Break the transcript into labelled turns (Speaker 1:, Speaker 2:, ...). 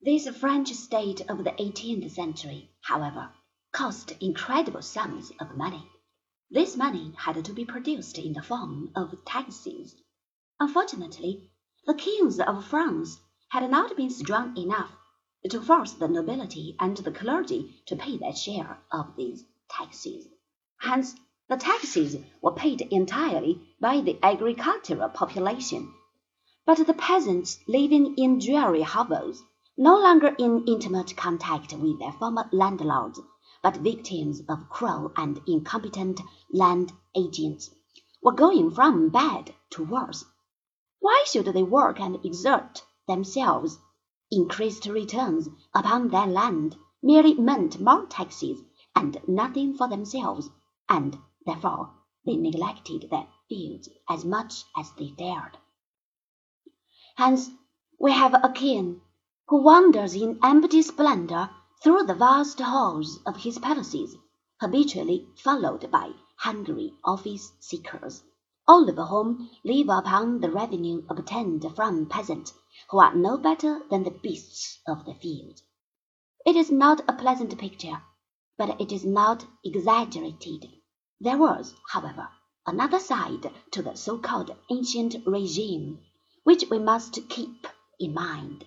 Speaker 1: This French state of the eighteenth century, however, cost incredible sums of money. This money had to be produced in the form of taxes. Unfortunately, the kings of France had not been strong enough to force the nobility and the clergy to pay their share of these taxes. Hence, the taxes were paid entirely by the agricultural population. But the peasants living in dreary hovels no longer in intimate contact with their former landlords, but victims of cruel and incompetent land agents, were going from bad to worse. Why should they work and exert themselves? Increased returns upon their land merely meant more taxes and nothing for themselves, and therefore they neglected their fields as much as they dared. Hence we have a king who wanders in empty splendor through the vast halls of his palaces, habitually followed by hungry office seekers, all of whom live upon the revenue obtained from peasants who are no better than the beasts of the field. It is not a pleasant picture, but it is not exaggerated. There was, however, another side to the so-called ancient regime, which we must keep in mind.